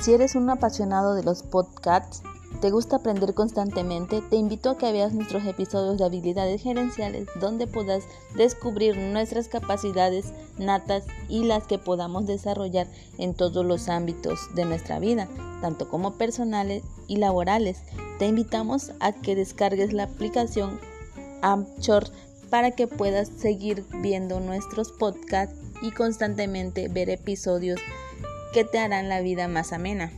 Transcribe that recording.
Si eres un apasionado de los podcasts, te gusta aprender constantemente, te invito a que veas nuestros episodios de habilidades gerenciales donde puedas descubrir nuestras capacidades natas y las que podamos desarrollar en todos los ámbitos de nuestra vida, tanto como personales y laborales. Te invitamos a que descargues la aplicación Amchor para que puedas seguir viendo nuestros podcasts y constantemente ver episodios que te harán la vida más amena.